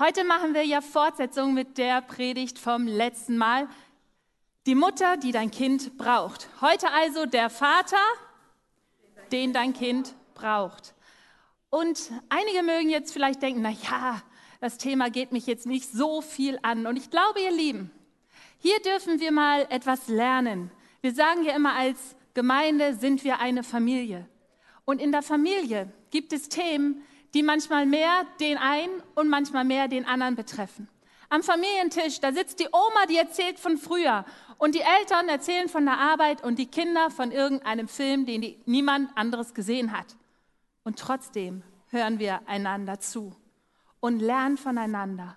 Heute machen wir ja Fortsetzung mit der Predigt vom letzten Mal. Die Mutter, die dein Kind braucht. Heute also der Vater, den dein Kind braucht. Und einige mögen jetzt vielleicht denken, na ja, das Thema geht mich jetzt nicht so viel an. Und ich glaube, ihr Lieben, hier dürfen wir mal etwas lernen. Wir sagen ja immer, als Gemeinde sind wir eine Familie. Und in der Familie gibt es Themen, die manchmal mehr den einen und manchmal mehr den anderen betreffen. Am Familientisch, da sitzt die Oma, die erzählt von früher und die Eltern erzählen von der Arbeit und die Kinder von irgendeinem Film, den die, niemand anderes gesehen hat. Und trotzdem hören wir einander zu und lernen voneinander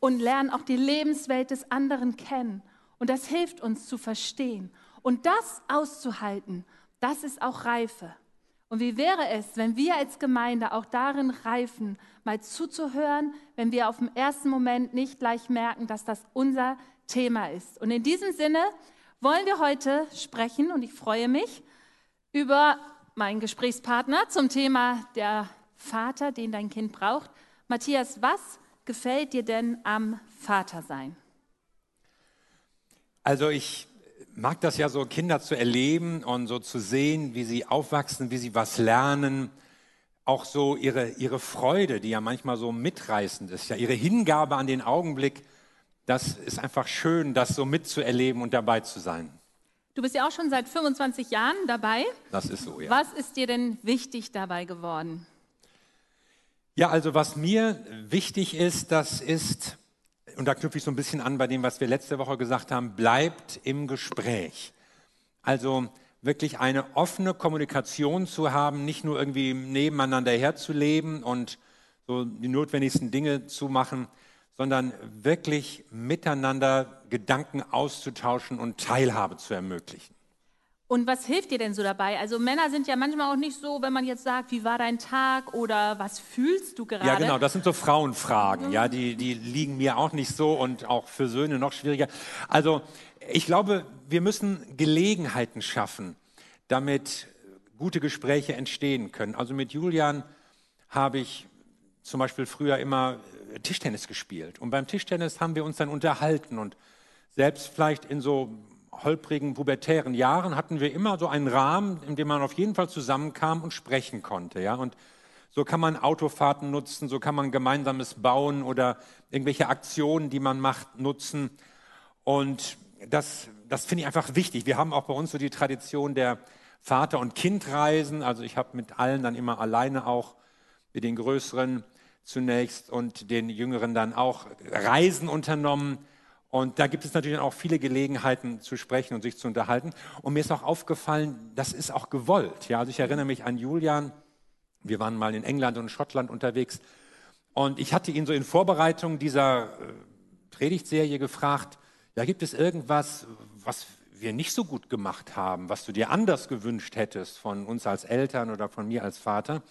und lernen auch die Lebenswelt des anderen kennen. Und das hilft uns zu verstehen. Und das auszuhalten, das ist auch Reife. Und wie wäre es, wenn wir als Gemeinde auch darin reifen, mal zuzuhören, wenn wir auf dem ersten Moment nicht gleich merken, dass das unser Thema ist. Und in diesem Sinne wollen wir heute sprechen, und ich freue mich, über meinen Gesprächspartner zum Thema der Vater, den dein Kind braucht. Matthias, was gefällt dir denn am Vatersein? Also ich mag das ja so, Kinder zu erleben und so zu sehen, wie sie aufwachsen, wie sie was lernen. Auch so ihre, ihre Freude, die ja manchmal so mitreißend ist, ja, ihre Hingabe an den Augenblick, das ist einfach schön, das so mitzuerleben und dabei zu sein. Du bist ja auch schon seit 25 Jahren dabei. Das ist so, ja. Was ist dir denn wichtig dabei geworden? Ja, also was mir wichtig ist, das ist, und da knüpfe ich so ein bisschen an bei dem, was wir letzte Woche gesagt haben, bleibt im Gespräch. Also wirklich eine offene Kommunikation zu haben, nicht nur irgendwie nebeneinander herzuleben und so die notwendigsten Dinge zu machen, sondern wirklich miteinander Gedanken auszutauschen und Teilhabe zu ermöglichen. Und was hilft dir denn so dabei? Also Männer sind ja manchmal auch nicht so, wenn man jetzt sagt, wie war dein Tag oder was fühlst du gerade? Ja, genau, das sind so Frauenfragen, ja, die, die liegen mir auch nicht so und auch für Söhne noch schwieriger. Also ich glaube, wir müssen Gelegenheiten schaffen, damit gute Gespräche entstehen können. Also mit Julian habe ich zum Beispiel früher immer Tischtennis gespielt. Und beim Tischtennis haben wir uns dann unterhalten und selbst vielleicht in so holprigen, pubertären Jahren hatten wir immer so einen Rahmen, in dem man auf jeden Fall zusammenkam und sprechen konnte. Ja? Und so kann man Autofahrten nutzen, so kann man gemeinsames Bauen oder irgendwelche Aktionen, die man macht, nutzen. Und das, das finde ich einfach wichtig. Wir haben auch bei uns so die Tradition der Vater- und Kindreisen. Also ich habe mit allen dann immer alleine auch, mit den Größeren zunächst und den Jüngeren dann auch Reisen unternommen und da gibt es natürlich auch viele Gelegenheiten zu sprechen und sich zu unterhalten. Und mir ist auch aufgefallen, das ist auch gewollt. Ja, also ich erinnere mich an Julian. Wir waren mal in England und Schottland unterwegs. Und ich hatte ihn so in Vorbereitung dieser äh, Predigtserie gefragt, ja, gibt es irgendwas, was wir nicht so gut gemacht haben, was du dir anders gewünscht hättest von uns als Eltern oder von mir als Vater?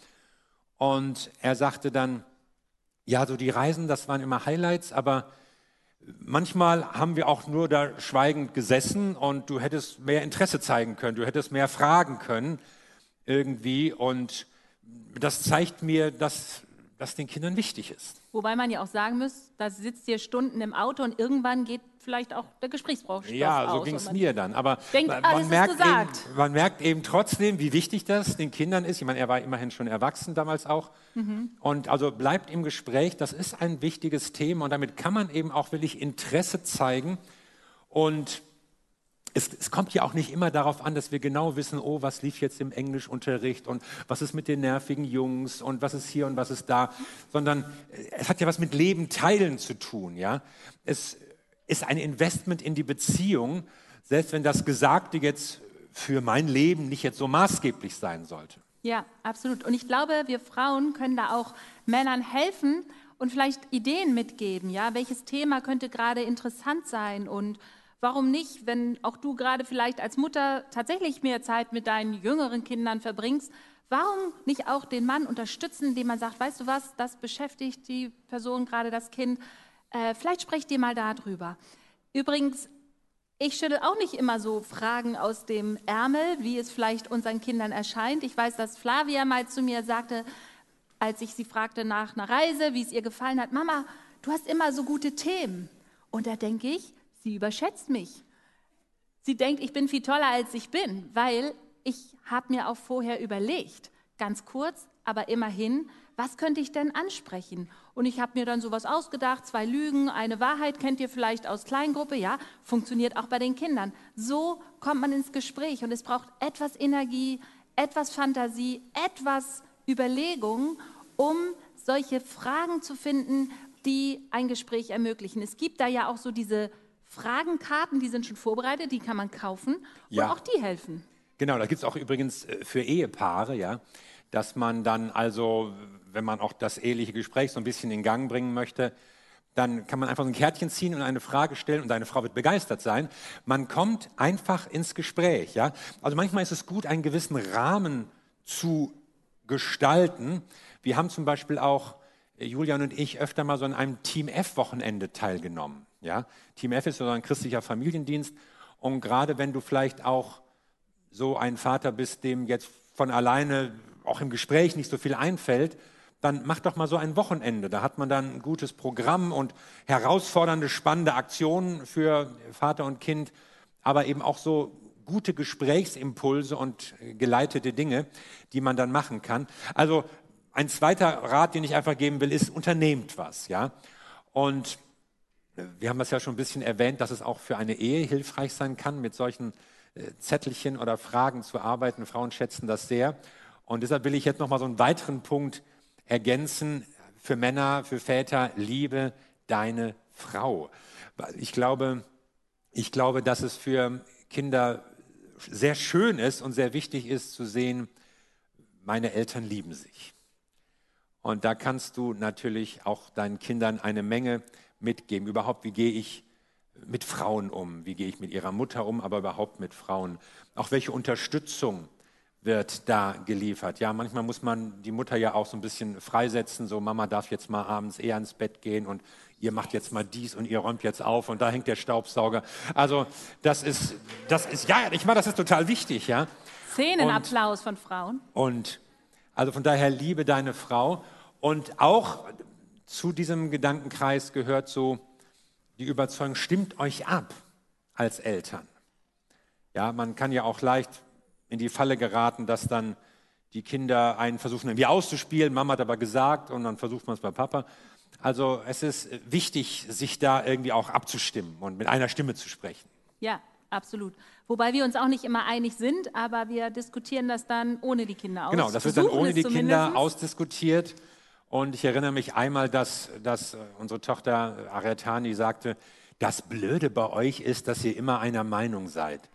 Und er sagte dann, ja, so die Reisen, das waren immer Highlights, aber Manchmal haben wir auch nur da schweigend gesessen und du hättest mehr Interesse zeigen können, du hättest mehr fragen können irgendwie. Und das zeigt mir, dass das den Kindern wichtig ist. Wobei man ja auch sagen muss, da sitzt ihr Stunden im Auto und irgendwann geht vielleicht auch der Gesprächsstoff Ja, so ging es mir dann. Aber denkt, man, man merkt eben, man, merkt eben, trotzdem, wie wichtig das den Kindern ist. Ich meine, er war immerhin schon erwachsen damals auch. Mhm. Und also bleibt im Gespräch. Das ist ein wichtiges Thema und damit kann man eben auch wirklich Interesse zeigen und es, es, kommt ja auch nicht immer darauf an, dass wir genau wissen, oh, was lief jetzt im Englischunterricht und was ist mit den nervigen Jungs und was ist hier und was ist da, sondern äh, es hat ja was mit Leben teilen zu tun, ja. Es ist ein Investment in die Beziehung, selbst wenn das Gesagte jetzt für mein Leben nicht jetzt so maßgeblich sein sollte. Ja, absolut. Und ich glaube, wir Frauen können da auch Männern helfen und vielleicht Ideen mitgeben, ja, welches Thema könnte gerade interessant sein und Warum nicht, wenn auch du gerade vielleicht als Mutter tatsächlich mehr Zeit mit deinen jüngeren Kindern verbringst, warum nicht auch den Mann unterstützen, indem man sagt, weißt du was, das beschäftigt die Person gerade, das Kind, äh, vielleicht sprecht ihr mal darüber. Übrigens, ich schüttel auch nicht immer so Fragen aus dem Ärmel, wie es vielleicht unseren Kindern erscheint. Ich weiß, dass Flavia mal zu mir sagte, als ich sie fragte nach einer Reise, wie es ihr gefallen hat, Mama, du hast immer so gute Themen. Und da denke ich, sie überschätzt mich. Sie denkt, ich bin viel toller, als ich bin, weil ich habe mir auch vorher überlegt, ganz kurz, aber immerhin, was könnte ich denn ansprechen? Und ich habe mir dann sowas ausgedacht, zwei Lügen, eine Wahrheit, kennt ihr vielleicht aus Kleingruppe, ja, funktioniert auch bei den Kindern. So kommt man ins Gespräch und es braucht etwas Energie, etwas Fantasie, etwas Überlegung, um solche Fragen zu finden, die ein Gespräch ermöglichen. Es gibt da ja auch so diese Fragenkarten, die sind schon vorbereitet, die kann man kaufen und Ja. auch die helfen. Genau, da gibt es auch übrigens äh, für Ehepaare, ja, dass man dann also, wenn man auch das eheliche Gespräch so ein bisschen in Gang bringen möchte, dann kann man einfach so ein Kärtchen ziehen und eine Frage stellen und deine Frau wird begeistert sein. Man kommt einfach ins Gespräch, ja. Also manchmal ist es gut, einen gewissen Rahmen zu gestalten. Wir haben zum Beispiel auch äh, Julian und ich öfter mal so an einem Team F-Wochenende teilgenommen. Ja? Team F ist so ein christlicher Familiendienst. Und gerade wenn du vielleicht auch so ein Vater bist, dem jetzt von alleine auch im Gespräch nicht so viel einfällt, dann mach doch mal so ein Wochenende. Da hat man dann ein gutes Programm und herausfordernde, spannende Aktionen für Vater und Kind, aber eben auch so gute Gesprächsimpulse und geleitete Dinge, die man dann machen kann. Also ein zweiter Rat, den ich einfach geben will, ist, unternehmt was, ja. Und wir haben das ja schon ein bisschen erwähnt, dass es auch für eine Ehe hilfreich sein kann, mit solchen äh, Zettelchen oder Fragen zu arbeiten. Frauen schätzen das sehr. Und deshalb will ich jetzt noch mal so einen weiteren Punkt ergänzen für Männer, für Väter. Liebe deine Frau. Ich glaube, ich glaube, dass es für Kinder sehr schön ist und sehr wichtig ist zu sehen, meine Eltern lieben sich. Und da kannst du natürlich auch deinen Kindern eine Menge mitgeben. Überhaupt, wie gehe ich mit Frauen um? Wie gehe ich mit ihrer Mutter um, aber überhaupt mit Frauen? Auch welche Unterstützung wird da geliefert? Ja, manchmal muss man die Mutter ja auch so ein bisschen freisetzen. So, Mama darf jetzt mal abends eher ins Bett gehen und ihr macht jetzt mal dies und ihr räumt jetzt auf und da hängt der Staubsauger. Also, das ist, das ist, ja, ich meine, das ist total wichtig, ja. Szenenapplaus von Frauen. Und also von daher liebe deine Frau. Und auch zu diesem Gedankenkreis gehört so die Überzeugung, stimmt euch ab als Eltern. Ja, man kann ja auch leicht in die Falle geraten, dass dann die Kinder einen versuchen irgendwie auszuspielen. Mama hat aber gesagt und dann versucht man es bei Papa. Also es ist wichtig, sich da irgendwie auch abzustimmen und mit einer Stimme zu sprechen. Ja, absolut. Wobei wir uns auch nicht immer einig sind, aber wir diskutieren das dann ohne die Kinder aus. Genau, das wird dann ohne die Kinder ausdiskutiert. Und ich erinnere mich einmal, dass, dass äh, unsere Tochter Aretani sagte, das Blöde bei euch ist, dass ihr immer einer Meinung seid.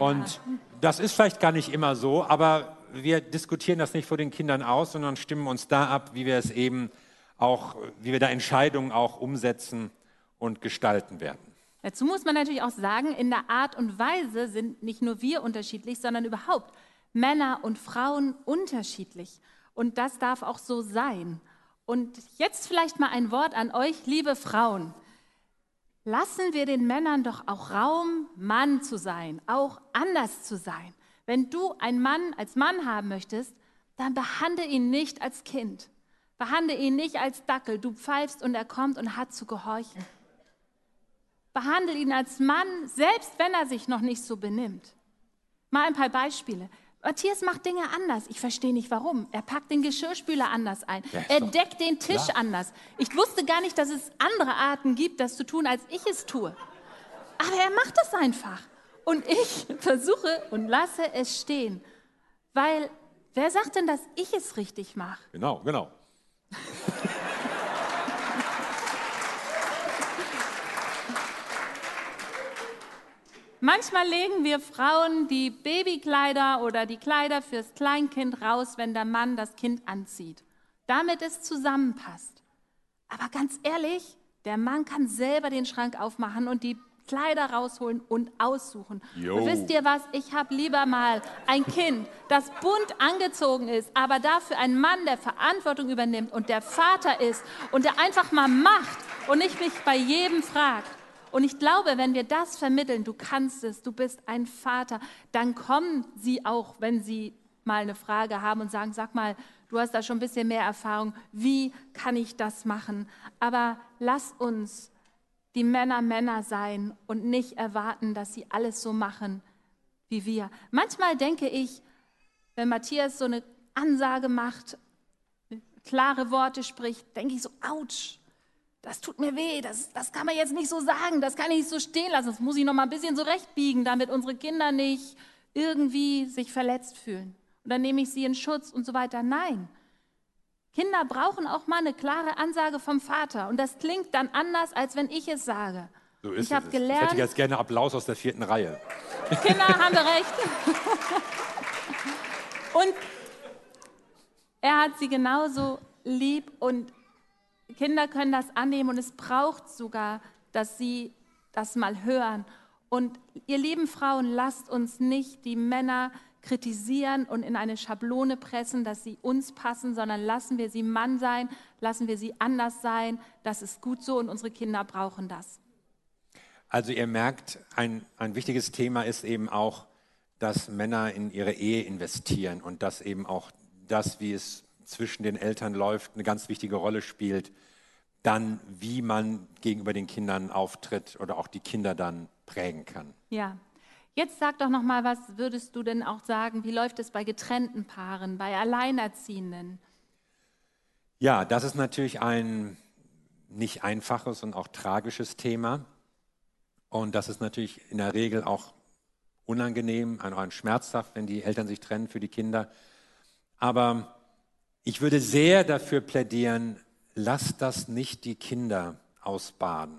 Und das ist vielleicht gar nicht immer so, aber wir diskutieren das nicht vor den Kindern aus, sondern stimmen uns da ab, wie wir es eben auch, wie wir da Entscheidungen auch umsetzen und gestalten werden. Dazu muss man natürlich auch sagen, in der Art und Weise sind nicht nur wir unterschiedlich, sondern überhaupt Männer und Frauen unterschiedlich. Und das darf auch so sein. Und jetzt vielleicht mal ein Wort an euch, liebe Frauen. Lassen wir den Männern doch auch Raum, Mann zu sein, auch anders zu sein. Wenn du einen Mann als Mann haben möchtest, dann behandle ihn nicht als Kind. Behandle ihn nicht als Dackel. Du pfeifst und er kommt und hat zu gehorchen. Behandle ihn als Mann, selbst wenn er sich noch nicht so benimmt. Mal ein paar Beispiele. Matthias macht Dinge anders. Ich verstehe nicht warum. Er packt den Geschirrspüler anders ein. Ja, er deckt den Tisch klar. anders. Ich wusste gar nicht, dass es andere Arten gibt, das zu tun, als ich es tue. Aber er macht es einfach. Und ich versuche und lasse es stehen. Weil, wer sagt denn, dass ich es richtig mache? Genau, genau. Manchmal legen wir Frauen die Babykleider oder die Kleider fürs Kleinkind raus, wenn der Mann das Kind anzieht, damit es zusammenpasst. Aber ganz ehrlich, der Mann kann selber den Schrank aufmachen und die Kleider rausholen und aussuchen. Und wisst ihr was? Ich habe lieber mal ein Kind, das bunt angezogen ist, aber dafür einen Mann, der Verantwortung übernimmt und der Vater ist und der einfach mal macht und nicht mich bei jedem fragt. Und ich glaube, wenn wir das vermitteln, du kannst es, du bist ein Vater, dann kommen sie auch, wenn sie mal eine Frage haben und sagen, sag mal, du hast da schon ein bisschen mehr Erfahrung. Wie kann ich das machen? Aber lass uns die Männer Männer sein und nicht erwarten, dass sie alles so machen wie wir. Manchmal denke ich, wenn Matthias so eine Ansage macht, klare Worte spricht, denke ich so, ouch, das tut mir weh, das, das kann man jetzt nicht so sagen, das kann ich nicht so stehen lassen, das muss ich noch mal ein bisschen zurechtbiegen, damit unsere Kinder nicht irgendwie sich verletzt fühlen. Und dann nehme ich sie in Schutz und so weiter. Nein, Kinder brauchen auch mal eine klare Ansage vom Vater. Und das klingt dann anders, als wenn ich es sage. So ist ich habe es. gelernt. Ich hätte jetzt gerne Applaus aus der vierten Reihe. Kinder haben recht. und er hat sie genauso lieb und Kinder können das annehmen und es braucht sogar, dass sie das mal hören. Und ihr lieben Frauen, lasst uns nicht die Männer kritisieren und in eine Schablone pressen, dass sie uns passen, sondern lassen wir sie Mann sein, lassen wir sie anders sein. Das ist gut so und unsere Kinder brauchen das. Also ihr merkt, ein, ein wichtiges Thema ist eben auch, dass Männer in ihre Ehe investieren und dass eben auch das, wie es zwischen den Eltern läuft, eine ganz wichtige Rolle spielt. Dann, wie man gegenüber den Kindern auftritt oder auch die Kinder dann prägen kann. Ja, Jetzt sag doch noch mal, was würdest du denn auch sagen? Wie läuft es bei getrennten Paaren, bei Alleinerziehenden? Ja, das ist natürlich ein nicht einfaches und auch tragisches Thema. Und das ist natürlich in der Regel auch unangenehm, ein schmerzhaft, wenn die Eltern sich trennen für die Kinder. Aber ich würde sehr dafür plädieren, lasst das nicht die Kinder ausbaden.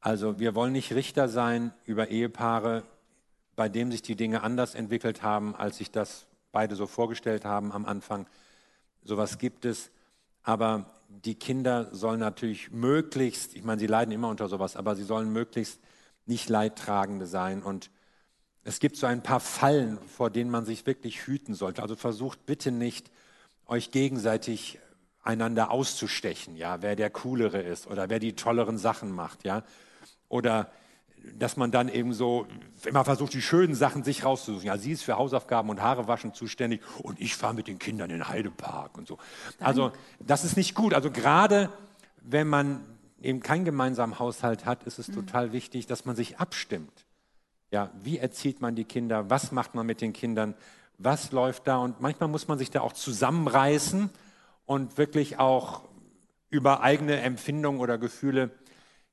Also wir wollen nicht Richter sein über Ehepaare, bei dem sich die Dinge anders entwickelt haben, als sich das beide so vorgestellt haben am Anfang. Sowas gibt es. Aber die Kinder sollen natürlich möglichst, ich meine, sie leiden immer unter sowas, aber sie sollen möglichst nicht Leidtragende sein. Und es gibt so ein paar Fallen, vor denen man sich wirklich hüten sollte. Also versucht bitte nicht, euch gegenseitig einander auszustechen, ja, wer der coolere ist oder wer die tolleren Sachen macht, ja. Oder dass man dann eben so immer versucht, die schönen Sachen sich rauszusuchen. Ja, sie ist für Hausaufgaben und Haarewaschen zuständig und ich fahre mit den Kindern in den Heidepark und so. Also das ist nicht gut. Also gerade wenn man eben keinen gemeinsamen Haushalt hat, ist es mhm. total wichtig, dass man sich abstimmt. Ja, wie erzieht man die Kinder? Was macht man mit den Kindern? Was läuft da? Und manchmal muss man sich da auch zusammenreißen und wirklich auch über eigene Empfindungen oder Gefühle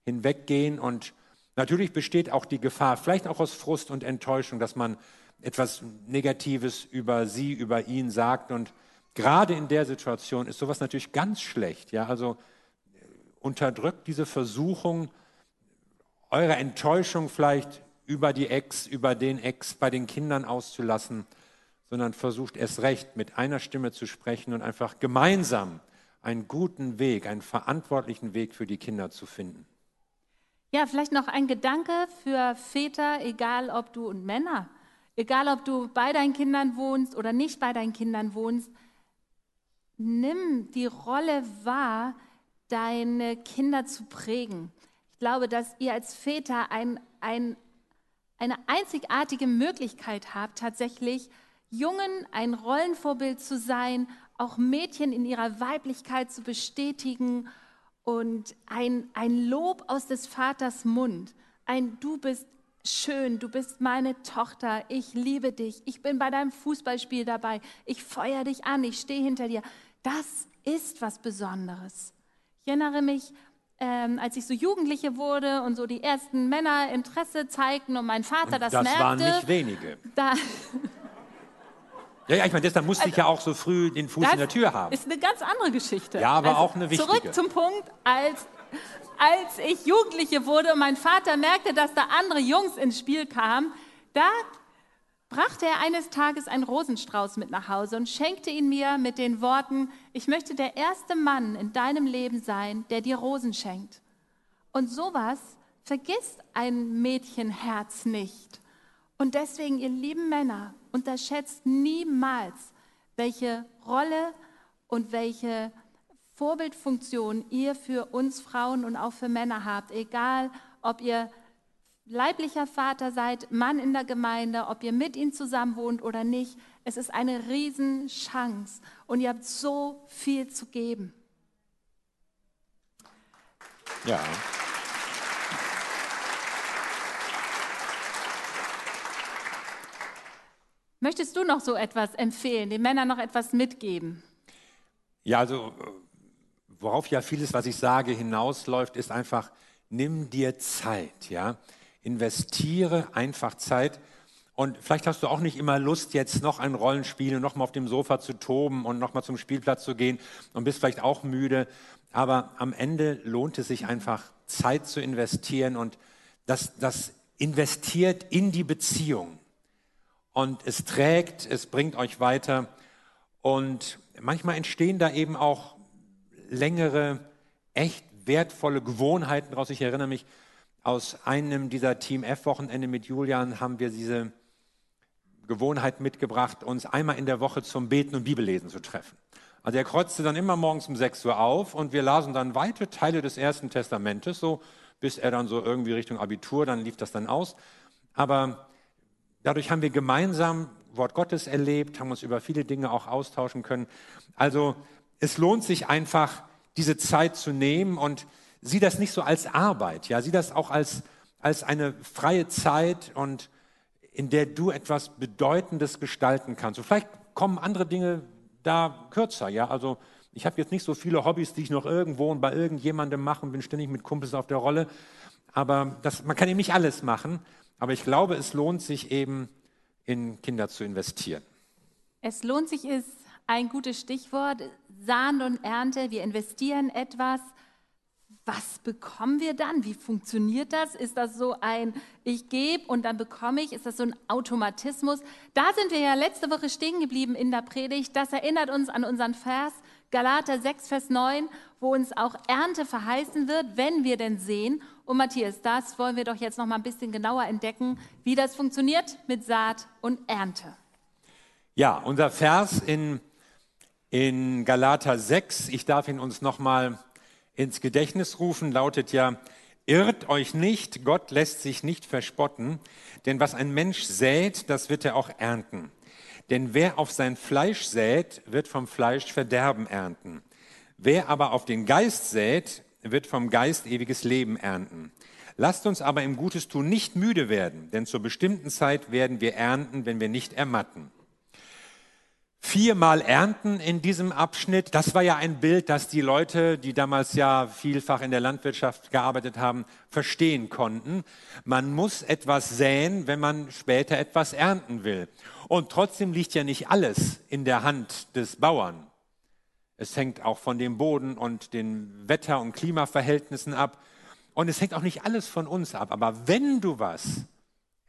hinweggehen und Natürlich besteht auch die Gefahr, vielleicht auch aus Frust und Enttäuschung, dass man etwas Negatives über sie, über ihn sagt. Und gerade in der Situation ist sowas natürlich ganz schlecht. Ja, also äh, unterdrückt diese Versuchung, eure Enttäuschung vielleicht über die Ex, über den Ex bei den Kindern auszulassen, sondern versucht erst recht mit einer Stimme zu sprechen und einfach gemeinsam einen guten Weg, einen verantwortlichen Weg für die Kinder zu finden. Ja, vielleicht noch ein Gedanke für Väter, egal ob du und Männer, egal ob du bei deinen Kindern wohnst oder nicht bei deinen Kindern wohnst, nimm die Rolle wahr, deine Kinder zu prägen. Ich glaube, dass ihr als Väter ein, ein, eine einzigartige Möglichkeit habt, tatsächlich Jungen ein Rollenvorbild zu sein, auch Mädchen in ihrer Weiblichkeit zu bestätigen und ein, ein Lob aus des Vaters Mund, ein Du bist schön, du bist meine Tochter, ich liebe dich, ich bin bei deinem Fußballspiel dabei, ich feuer dich an, ich stehe hinter dir. Das ist was Besonderes. Ich erinnere mich, ähm, als ich so Jugendliche wurde und so die ersten Männer Interesse zeigten und mein Vater und das, das merkte. Das waren nicht wenige. Da, Ja, ja, ich meine, deshalb musste also, ich ja auch so früh den Fuß in der Tür haben. Ist eine ganz andere Geschichte. Ja, aber also, auch eine wichtige. Zurück zum Punkt, als, als ich Jugendliche wurde und mein Vater merkte, dass da andere Jungs ins Spiel kamen, da brachte er eines Tages einen Rosenstrauß mit nach Hause und schenkte ihn mir mit den Worten, ich möchte der erste Mann in deinem Leben sein, der dir Rosen schenkt. Und sowas vergisst ein Mädchenherz nicht. Und deswegen, ihr lieben Männer, unterschätzt niemals, welche Rolle und welche Vorbildfunktion ihr für uns Frauen und auch für Männer habt, egal ob ihr leiblicher Vater seid, Mann in der Gemeinde, ob ihr mit ihm zusammen wohnt oder nicht, es ist eine Riesenchance und ihr habt so viel zu geben. Ja. Möchtest du noch so etwas empfehlen, den Männern noch etwas mitgeben? Ja, also worauf ja vieles, was ich sage, hinausläuft, ist einfach, nimm dir Zeit, ja. Investiere einfach Zeit. Und vielleicht hast du auch nicht immer Lust, jetzt noch ein Rollenspiel und nochmal auf dem Sofa zu toben und nochmal zum Spielplatz zu gehen und bist vielleicht auch müde. Aber am Ende lohnt es sich einfach, Zeit zu investieren und das, das investiert in die Beziehung. Und es trägt, es bringt euch weiter. Und manchmal entstehen da eben auch längere, echt wertvolle Gewohnheiten daraus. Ich erinnere mich, aus einem dieser Team F-Wochenende mit Julian haben wir diese Gewohnheit mitgebracht, uns einmal in der Woche zum Beten und Bibellesen zu treffen. Also er kreuzte dann immer morgens um 6 Uhr auf und wir lasen dann weite Teile des Ersten Testamentes, so bis er dann so irgendwie Richtung Abitur, dann lief das dann aus. Aber dadurch haben wir gemeinsam Wort Gottes erlebt, haben uns über viele Dinge auch austauschen können. Also es lohnt sich einfach, diese Zeit zu nehmen und sieh das nicht so als Arbeit, ja, sieh das auch als, als eine freie Zeit und in der du etwas Bedeutendes gestalten kannst. Und vielleicht kommen andere Dinge da kürzer, ja, also ich habe jetzt nicht so viele Hobbys, die ich noch irgendwo und bei irgendjemandem mache und bin ständig mit Kumpels auf der Rolle, aber das, man kann eben nicht alles machen, aber ich glaube, es lohnt sich eben, in Kinder zu investieren. Es lohnt sich ist ein gutes Stichwort. Sahn und Ernte, wir investieren etwas, was bekommen wir dann? Wie funktioniert das? Ist das so ein Ich gebe und dann bekomme ich? Ist das so ein Automatismus? Da sind wir ja letzte Woche stehen geblieben in der Predigt. Das erinnert uns an unseren Vers Galater 6, Vers 9, wo uns auch Ernte verheißen wird, wenn wir denn sehen. Und Matthias, das wollen wir doch jetzt noch mal ein bisschen genauer entdecken, wie das funktioniert mit Saat und Ernte. Ja, unser Vers in, in Galater 6, ich darf ihn uns noch mal ins Gedächtnis rufen, lautet ja, irrt euch nicht, Gott lässt sich nicht verspotten, denn was ein Mensch sät, das wird er auch ernten. Denn wer auf sein Fleisch sät, wird vom Fleisch Verderben ernten. Wer aber auf den Geist sät, wird vom Geist ewiges Leben ernten. Lasst uns aber im Gutes tun nicht müde werden, denn zur bestimmten Zeit werden wir ernten, wenn wir nicht ermatten viermal ernten in diesem Abschnitt. Das war ja ein Bild, das die Leute, die damals ja vielfach in der Landwirtschaft gearbeitet haben, verstehen konnten. Man muss etwas säen, wenn man später etwas ernten will. Und trotzdem liegt ja nicht alles in der Hand des Bauern. Es hängt auch von dem Boden und den Wetter- und Klimaverhältnissen ab. Und es hängt auch nicht alles von uns ab. Aber wenn du was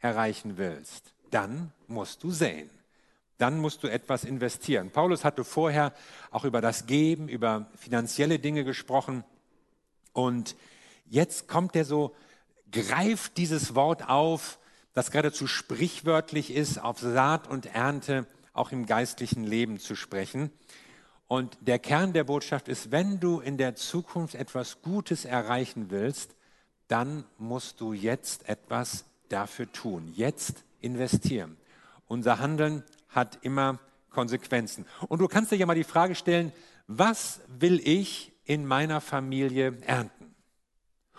erreichen willst, dann musst du säen dann musst du etwas investieren. Paulus hatte vorher auch über das Geben, über finanzielle Dinge gesprochen. Und jetzt kommt er so, greift dieses Wort auf, das geradezu sprichwörtlich ist, auf Saat und Ernte auch im geistlichen Leben zu sprechen. Und der Kern der Botschaft ist, wenn du in der Zukunft etwas Gutes erreichen willst, dann musst du jetzt etwas dafür tun, jetzt investieren. Unser Handeln hat immer Konsequenzen. Und du kannst dir ja mal die Frage stellen, was will ich in meiner Familie ernten?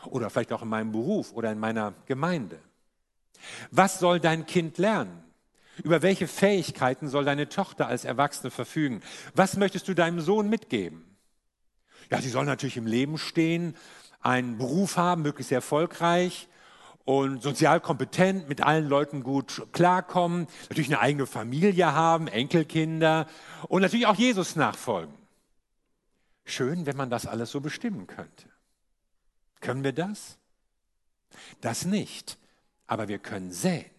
Oder vielleicht auch in meinem Beruf oder in meiner Gemeinde. Was soll dein Kind lernen? Über welche Fähigkeiten soll deine Tochter als Erwachsene verfügen? Was möchtest du deinem Sohn mitgeben? Ja, sie soll natürlich im Leben stehen, einen Beruf haben, möglichst erfolgreich, und sozial kompetent, mit allen Leuten gut klarkommen, natürlich eine eigene Familie haben, Enkelkinder und natürlich auch Jesus nachfolgen. Schön, wenn man das alles so bestimmen könnte. Können wir das? Das nicht, aber wir können säen.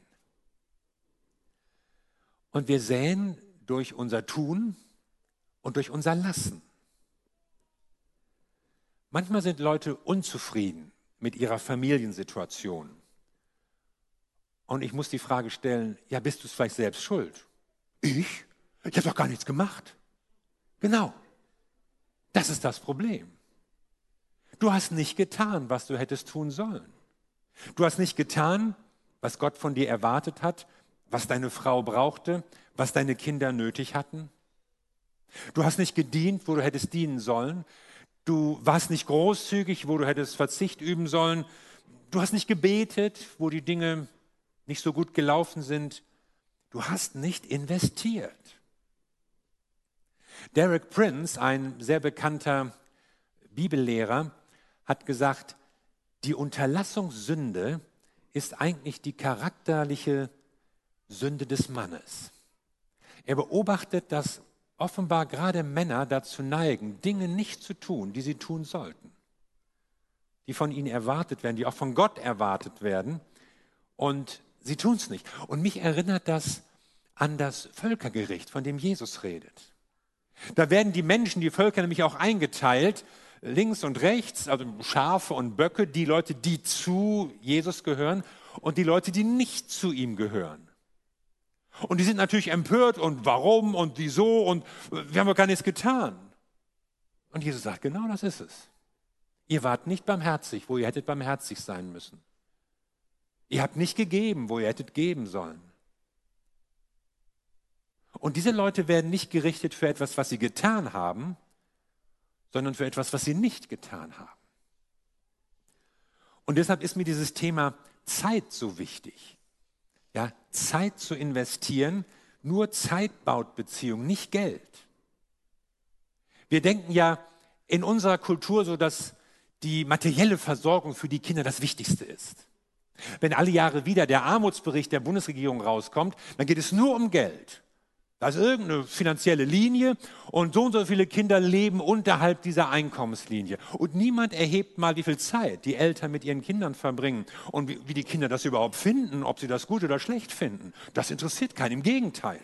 Und wir säen durch unser Tun und durch unser Lassen. Manchmal sind Leute unzufrieden mit ihrer Familiensituation. Und ich muss die Frage stellen, ja, bist du es vielleicht selbst schuld? Ich? Ich habe doch gar nichts gemacht. Genau. Das ist das Problem. Du hast nicht getan, was du hättest tun sollen. Du hast nicht getan, was Gott von dir erwartet hat, was deine Frau brauchte, was deine Kinder nötig hatten. Du hast nicht gedient, wo du hättest dienen sollen. Du warst nicht großzügig, wo du hättest Verzicht üben sollen. Du hast nicht gebetet, wo die Dinge nicht so gut gelaufen sind. Du hast nicht investiert. Derek Prince, ein sehr bekannter Bibellehrer, hat gesagt, die Unterlassungssünde ist eigentlich die charakterliche Sünde des Mannes. Er beobachtet, dass offenbar gerade Männer dazu neigen, Dinge nicht zu tun, die sie tun sollten, die von ihnen erwartet werden, die auch von Gott erwartet werden, und sie tun es nicht. Und mich erinnert das an das Völkergericht, von dem Jesus redet. Da werden die Menschen, die Völker nämlich auch eingeteilt, links und rechts, also Schafe und Böcke, die Leute, die zu Jesus gehören und die Leute, die nicht zu ihm gehören. Und die sind natürlich empört und warum und wieso und wir haben doch gar nichts getan. Und Jesus sagt, genau das ist es. Ihr wart nicht barmherzig, wo ihr hättet barmherzig sein müssen. Ihr habt nicht gegeben, wo ihr hättet geben sollen. Und diese Leute werden nicht gerichtet für etwas, was sie getan haben, sondern für etwas, was sie nicht getan haben. Und deshalb ist mir dieses Thema Zeit so wichtig. Ja, Zeit zu investieren, nur Zeit baut Beziehung, nicht Geld. Wir denken ja in unserer Kultur so, dass die materielle Versorgung für die Kinder das Wichtigste ist. Wenn alle Jahre wieder der Armutsbericht der Bundesregierung rauskommt, dann geht es nur um Geld. Ist irgendeine finanzielle Linie und so und so viele Kinder leben unterhalb dieser Einkommenslinie. Und niemand erhebt mal, wie viel Zeit die Eltern mit ihren Kindern verbringen und wie, wie die Kinder das überhaupt finden, ob sie das gut oder schlecht finden. Das interessiert keinen, im Gegenteil.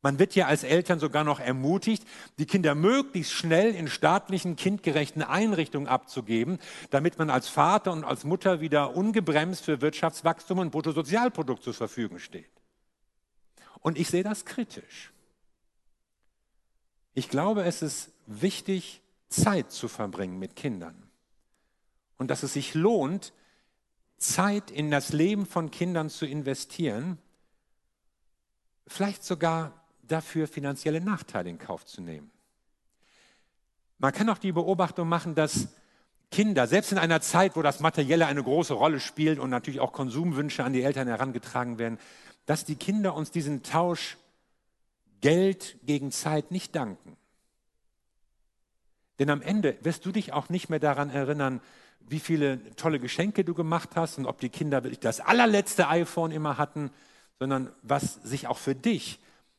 Man wird ja als Eltern sogar noch ermutigt, die Kinder möglichst schnell in staatlichen, kindgerechten Einrichtungen abzugeben, damit man als Vater und als Mutter wieder ungebremst für Wirtschaftswachstum und Bruttosozialprodukt zur Verfügung steht. Und ich sehe das kritisch. Ich glaube, es ist wichtig, Zeit zu verbringen mit Kindern. Und dass es sich lohnt, Zeit in das Leben von Kindern zu investieren, vielleicht sogar dafür finanzielle Nachteile in Kauf zu nehmen. Man kann auch die Beobachtung machen, dass Kinder, selbst in einer Zeit, wo das Materielle eine große Rolle spielt und natürlich auch Konsumwünsche an die Eltern herangetragen werden, dass die Kinder uns diesen Tausch Geld gegen Zeit nicht danken. Denn am Ende wirst du dich auch nicht mehr daran erinnern, wie viele tolle Geschenke du gemacht hast und ob die Kinder wirklich das allerletzte iPhone immer hatten, sondern was sich auch für dich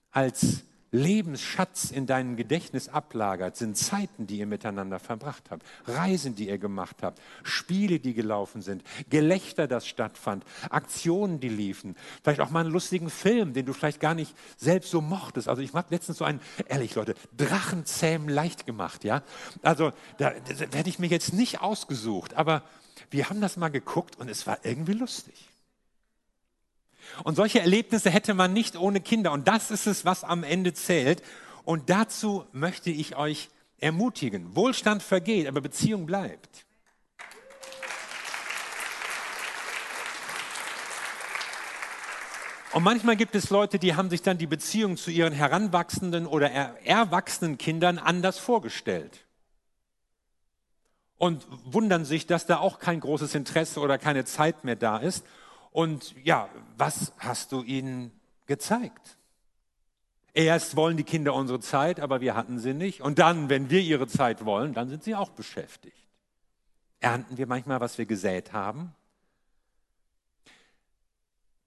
als Lebensschatz in deinem Gedächtnis ablagert, sind Zeiten, die ihr miteinander verbracht habt, Reisen, die ihr gemacht habt, Spiele, die gelaufen sind, Gelächter, das stattfand, Aktionen, die liefen, vielleicht auch mal einen lustigen Film, den du vielleicht gar nicht selbst so mochtest. Also ich habe letztens so einen, ehrlich Leute, Drachenzähmen leicht gemacht, ja. Also da, da hätte ich mir jetzt nicht ausgesucht, aber wir haben das mal geguckt und es war irgendwie lustig. Und solche Erlebnisse hätte man nicht ohne Kinder. Und das ist es, was am Ende zählt. Und dazu möchte ich euch ermutigen. Wohlstand vergeht, aber Beziehung bleibt. Und manchmal gibt es Leute, die haben sich dann die Beziehung zu ihren heranwachsenden oder erwachsenen Kindern anders vorgestellt. Und wundern sich, dass da auch kein großes Interesse oder keine Zeit mehr da ist. Und ja, was hast du ihnen gezeigt? Erst wollen die Kinder unsere Zeit, aber wir hatten sie nicht. Und dann, wenn wir ihre Zeit wollen, dann sind sie auch beschäftigt. Ernten wir manchmal, was wir gesät haben?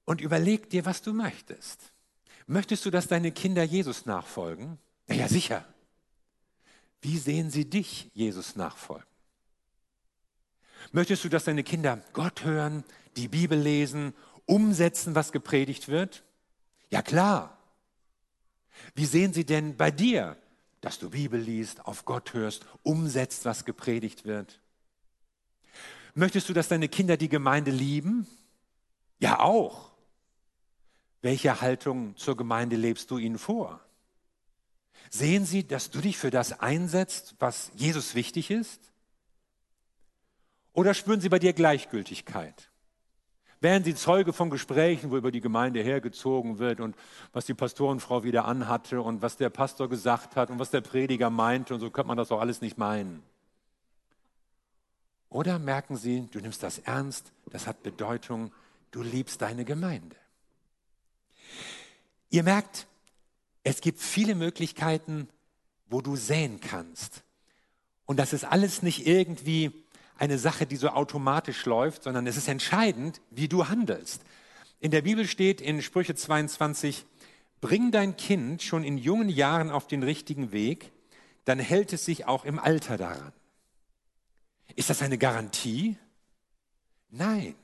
Und überleg dir, was du möchtest. Möchtest du, dass deine Kinder Jesus nachfolgen? Na ja, sicher. Wie sehen sie dich Jesus nachfolgen? Möchtest du, dass deine Kinder Gott hören, die Bibel lesen, umsetzen, was gepredigt wird? Ja klar. Wie sehen sie denn bei dir, dass du Bibel liest, auf Gott hörst, umsetzt, was gepredigt wird? Möchtest du, dass deine Kinder die Gemeinde lieben? Ja auch. Welche Haltung zur Gemeinde lebst du ihnen vor? Sehen sie, dass du dich für das einsetzt, was Jesus wichtig ist? Oder spüren sie bei dir Gleichgültigkeit? Wären sie Zeuge von Gesprächen, wo über die Gemeinde hergezogen wird und was die Pastorenfrau wieder anhatte und was der Pastor gesagt hat und was der Prediger meinte und so könnte man das auch alles nicht meinen. Oder merken sie, du nimmst das ernst, das hat Bedeutung, du liebst deine Gemeinde. Ihr merkt, es gibt viele Möglichkeiten, wo du säen kannst. Und das ist alles nicht irgendwie eine Sache, die so automatisch läuft, sondern es ist entscheidend, wie du handelst. In der Bibel steht in Sprüche 22, bring dein Kind schon in jungen Jahren auf den richtigen Weg, dann hält es sich auch im Alter daran. Ist das eine Garantie? Nein.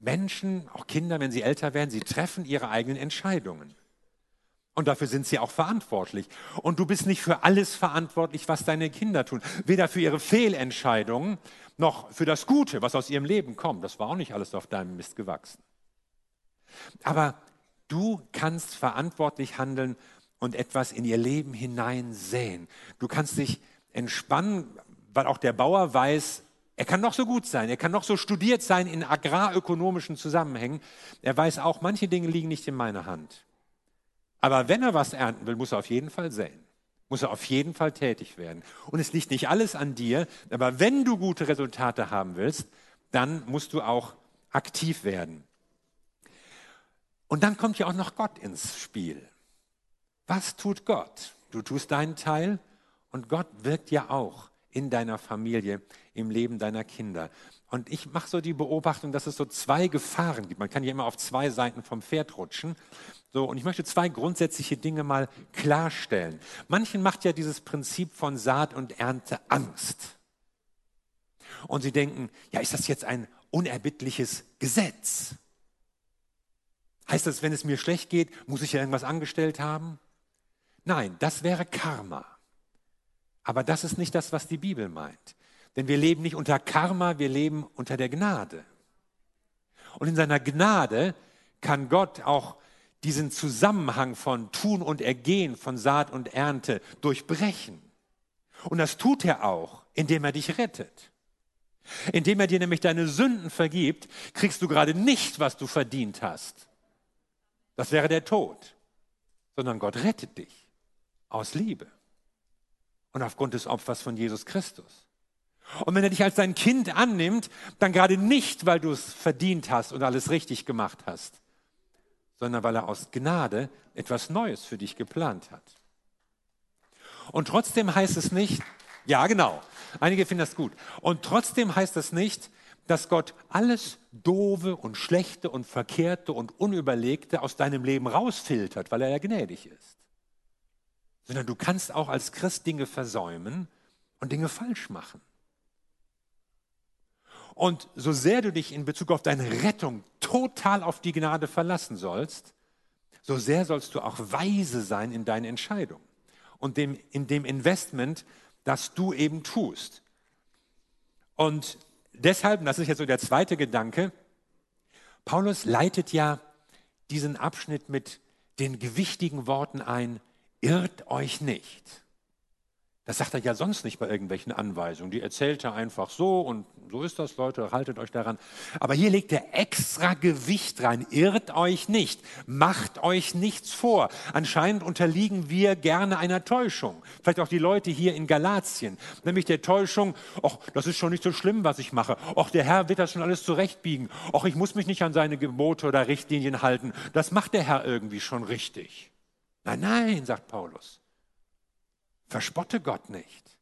Menschen, auch Kinder, wenn sie älter werden, sie treffen ihre eigenen Entscheidungen. Und dafür sind sie auch verantwortlich. Und du bist nicht für alles verantwortlich, was deine Kinder tun. Weder für ihre Fehlentscheidungen noch für das Gute, was aus ihrem Leben kommt. Das war auch nicht alles auf deinem Mist gewachsen. Aber du kannst verantwortlich handeln und etwas in ihr Leben hineinsäen. Du kannst dich entspannen, weil auch der Bauer weiß, er kann noch so gut sein, er kann noch so studiert sein in agrarökonomischen Zusammenhängen. Er weiß auch, manche Dinge liegen nicht in meiner Hand. Aber wenn er was ernten will, muss er auf jeden Fall säen. Muss er auf jeden Fall tätig werden. Und es liegt nicht alles an dir, aber wenn du gute Resultate haben willst, dann musst du auch aktiv werden. Und dann kommt ja auch noch Gott ins Spiel. Was tut Gott? Du tust deinen Teil und Gott wirkt ja auch in deiner Familie, im Leben deiner Kinder. Und ich mache so die Beobachtung, dass es so zwei Gefahren gibt. Man kann ja immer auf zwei Seiten vom Pferd rutschen. So, und ich möchte zwei grundsätzliche Dinge mal klarstellen. Manchen macht ja dieses Prinzip von Saat und Ernte Angst. Und sie denken, ja, ist das jetzt ein unerbittliches Gesetz? Heißt das, wenn es mir schlecht geht, muss ich ja irgendwas angestellt haben? Nein, das wäre Karma. Aber das ist nicht das, was die Bibel meint. Denn wir leben nicht unter Karma, wir leben unter der Gnade. Und in seiner Gnade kann Gott auch diesen Zusammenhang von Tun und Ergehen, von Saat und Ernte durchbrechen. Und das tut er auch, indem er dich rettet. Indem er dir nämlich deine Sünden vergibt, kriegst du gerade nicht, was du verdient hast. Das wäre der Tod. Sondern Gott rettet dich aus Liebe und aufgrund des Opfers von Jesus Christus. Und wenn er dich als dein Kind annimmt, dann gerade nicht, weil du es verdient hast und alles richtig gemacht hast, sondern weil er aus Gnade etwas Neues für dich geplant hat. Und trotzdem heißt es nicht, ja genau, einige finden das gut, und trotzdem heißt es nicht, dass Gott alles Doofe und Schlechte und Verkehrte und Unüberlegte aus deinem Leben rausfiltert, weil er ja gnädig ist. Sondern du kannst auch als Christ Dinge versäumen und Dinge falsch machen. Und so sehr du dich in Bezug auf deine Rettung total auf die Gnade verlassen sollst, so sehr sollst du auch weise sein in deinen Entscheidungen und dem, in dem Investment, das du eben tust. Und deshalb, das ist jetzt so der zweite Gedanke, Paulus leitet ja diesen Abschnitt mit den gewichtigen Worten ein, irrt euch nicht. Das sagt er ja sonst nicht bei irgendwelchen Anweisungen. Die erzählt er einfach so und so ist das, Leute, haltet euch daran. Aber hier legt er extra Gewicht rein. Irrt euch nicht. Macht euch nichts vor. Anscheinend unterliegen wir gerne einer Täuschung. Vielleicht auch die Leute hier in Galatien. Nämlich der Täuschung, ach, das ist schon nicht so schlimm, was ich mache. Ach, der Herr wird das schon alles zurechtbiegen. Ach, ich muss mich nicht an seine Gebote oder Richtlinien halten. Das macht der Herr irgendwie schon richtig. Nein, nein, sagt Paulus. Verspotte Gott nicht.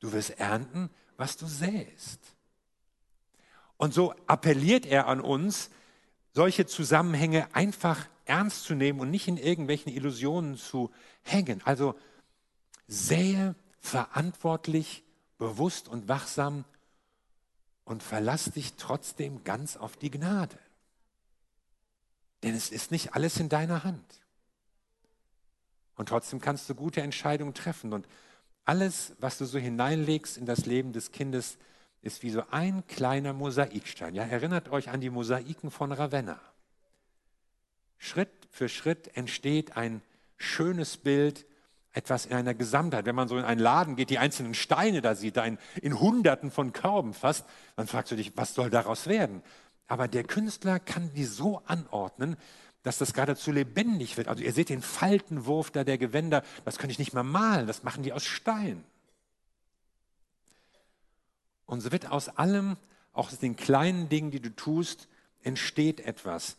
Du wirst ernten, was du säst. Und so appelliert er an uns, solche Zusammenhänge einfach ernst zu nehmen und nicht in irgendwelchen Illusionen zu hängen. Also sähe verantwortlich, bewusst und wachsam und verlass dich trotzdem ganz auf die Gnade. Denn es ist nicht alles in deiner Hand. Und trotzdem kannst du gute Entscheidungen treffen. Und alles, was du so hineinlegst in das Leben des Kindes, ist wie so ein kleiner Mosaikstein. Ja, erinnert euch an die Mosaiken von Ravenna. Schritt für Schritt entsteht ein schönes Bild, etwas in einer Gesamtheit. Wenn man so in einen Laden geht, die einzelnen Steine da sieht, da in, in Hunderten von Körben fast, dann fragst du dich, was soll daraus werden? Aber der Künstler kann die so anordnen, dass das geradezu lebendig wird. Also ihr seht den Faltenwurf da der Gewänder, das könnte ich nicht mehr malen, das machen die aus Stein. Und so wird aus allem, auch aus den kleinen Dingen, die du tust, entsteht etwas.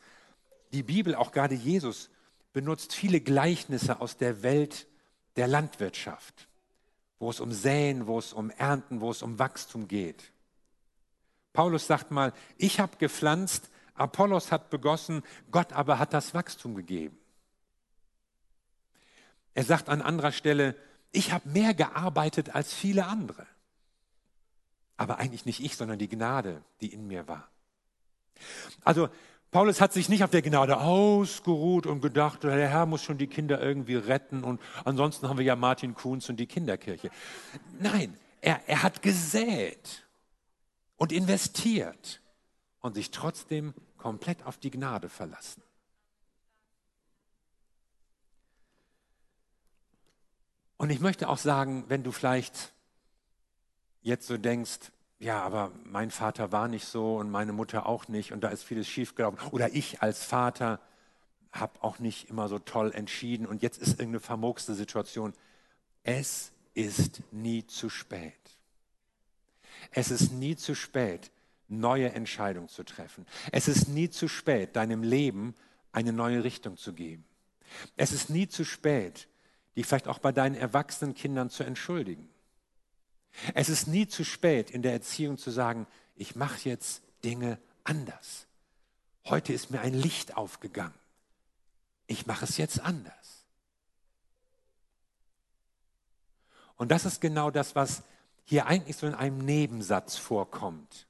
Die Bibel, auch gerade Jesus, benutzt viele Gleichnisse aus der Welt der Landwirtschaft, wo es um Säen, wo es um Ernten, wo es um Wachstum geht. Paulus sagt mal, ich habe gepflanzt, Apollos hat begossen, Gott aber hat das Wachstum gegeben. Er sagt an anderer Stelle, ich habe mehr gearbeitet als viele andere. Aber eigentlich nicht ich, sondern die Gnade, die in mir war. Also Paulus hat sich nicht auf der Gnade ausgeruht und gedacht, der Herr muss schon die Kinder irgendwie retten und ansonsten haben wir ja Martin Kunz und die Kinderkirche. Nein, er, er hat gesät und investiert und sich trotzdem komplett auf die Gnade verlassen. Und ich möchte auch sagen, wenn du vielleicht jetzt so denkst, ja, aber mein Vater war nicht so und meine Mutter auch nicht und da ist vieles schiefgelaufen. Oder ich als Vater habe auch nicht immer so toll entschieden und jetzt ist irgendeine vermogste Situation. Es ist nie zu spät. Es ist nie zu spät, neue Entscheidungen zu treffen. Es ist nie zu spät, deinem Leben eine neue Richtung zu geben. Es ist nie zu spät, dich vielleicht auch bei deinen erwachsenen Kindern zu entschuldigen. Es ist nie zu spät in der Erziehung zu sagen, ich mache jetzt Dinge anders. Heute ist mir ein Licht aufgegangen. Ich mache es jetzt anders. Und das ist genau das, was hier eigentlich so in einem Nebensatz vorkommt,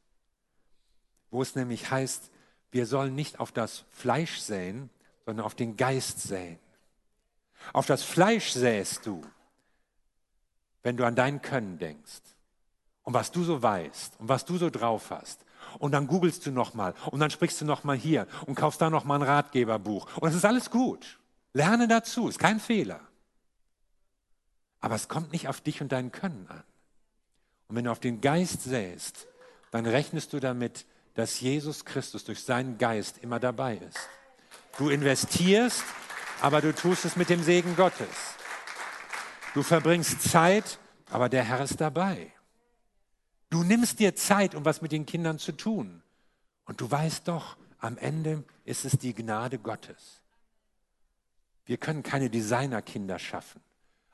wo es nämlich heißt, wir sollen nicht auf das Fleisch säen, sondern auf den Geist säen. Auf das Fleisch säst du, wenn du an dein Können denkst und was du so weißt und was du so drauf hast. Und dann googelst du nochmal und dann sprichst du nochmal hier und kaufst da nochmal ein Ratgeberbuch. Und es ist alles gut. Lerne dazu, ist kein Fehler. Aber es kommt nicht auf dich und dein Können an. Und wenn du auf den Geist säst, dann rechnest du damit, dass Jesus Christus durch seinen Geist immer dabei ist. Du investierst, aber du tust es mit dem Segen Gottes. Du verbringst Zeit, aber der Herr ist dabei. Du nimmst dir Zeit, um was mit den Kindern zu tun. Und du weißt doch, am Ende ist es die Gnade Gottes. Wir können keine Designerkinder schaffen.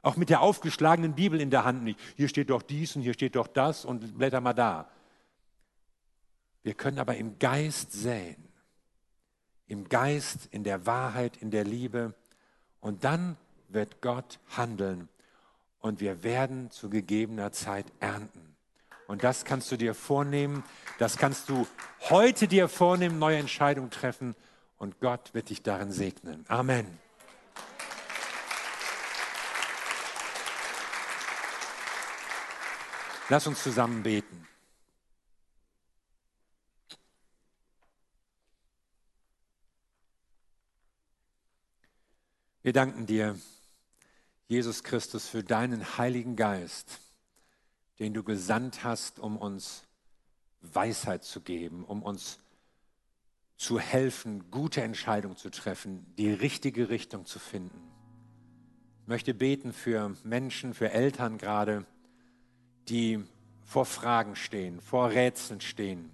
Auch mit der aufgeschlagenen Bibel in der Hand nicht. Hier steht doch dies und hier steht doch das und blätter mal da. Wir können aber im Geist säen. Im Geist, in der Wahrheit, in der Liebe. Und dann wird Gott handeln und wir werden zu gegebener Zeit ernten. Und das kannst du dir vornehmen, das kannst du heute dir vornehmen, neue Entscheidungen treffen und Gott wird dich darin segnen. Amen. Lass uns zusammen beten. Wir danken dir Jesus Christus, für deinen Heiligen Geist, den du gesandt hast, um uns Weisheit zu geben, um uns zu helfen, gute Entscheidungen zu treffen, die richtige Richtung zu finden. Ich möchte beten für Menschen, für Eltern gerade, die vor Fragen stehen, vor Rätseln stehen.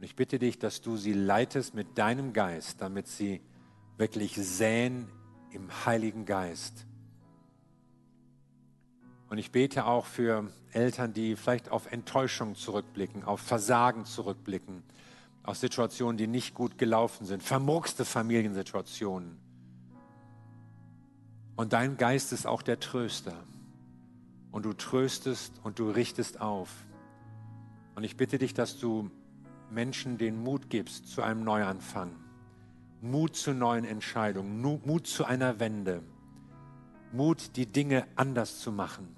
Und ich bitte dich, dass du sie leitest mit deinem Geist, damit sie wirklich säen im Heiligen Geist und ich bete auch für Eltern, die vielleicht auf Enttäuschung zurückblicken, auf Versagen zurückblicken, auf Situationen, die nicht gut gelaufen sind, vermurkste Familiensituationen. Und dein Geist ist auch der Tröster. Und du tröstest und du richtest auf. Und ich bitte dich, dass du Menschen den Mut gibst zu einem Neuanfang. Mut zu neuen Entscheidungen, Mut zu einer Wende. Mut, die Dinge anders zu machen.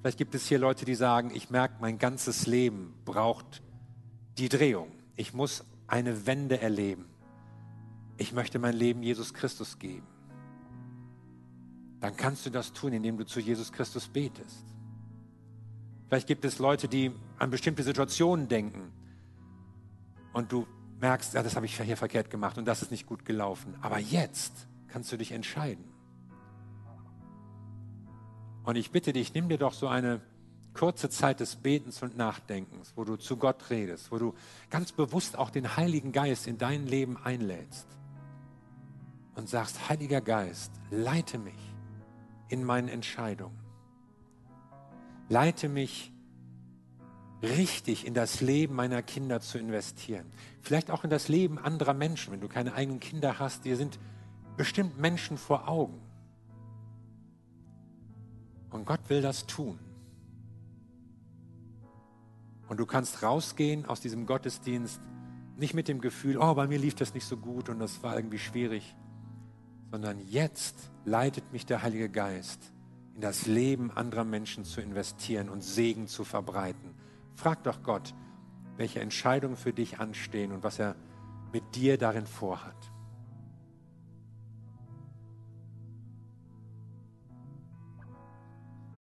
Vielleicht gibt es hier Leute, die sagen, ich merke, mein ganzes Leben braucht die Drehung. Ich muss eine Wende erleben. Ich möchte mein Leben Jesus Christus geben. dann kannst du das tun, indem du zu Jesus Christus betest. Vielleicht gibt es Leute, die an bestimmte Situationen denken und du merkst, ja, das habe ich hier verkehrt gemacht und das ist nicht gut gelaufen. Aber jetzt kannst du dich entscheiden. Und ich bitte dich, nimm dir doch so eine kurze Zeit des Betens und Nachdenkens, wo du zu Gott redest, wo du ganz bewusst auch den Heiligen Geist in dein Leben einlädst und sagst, Heiliger Geist, leite mich in meinen Entscheidungen. Leite mich richtig in das Leben meiner Kinder zu investieren. Vielleicht auch in das Leben anderer Menschen, wenn du keine eigenen Kinder hast. Dir sind bestimmt Menschen vor Augen. Und Gott will das tun. Und du kannst rausgehen aus diesem Gottesdienst nicht mit dem Gefühl, oh, bei mir lief das nicht so gut und das war irgendwie schwierig, sondern jetzt leitet mich der Heilige Geist in das Leben anderer Menschen zu investieren und Segen zu verbreiten. Frag doch Gott, welche Entscheidungen für dich anstehen und was er mit dir darin vorhat.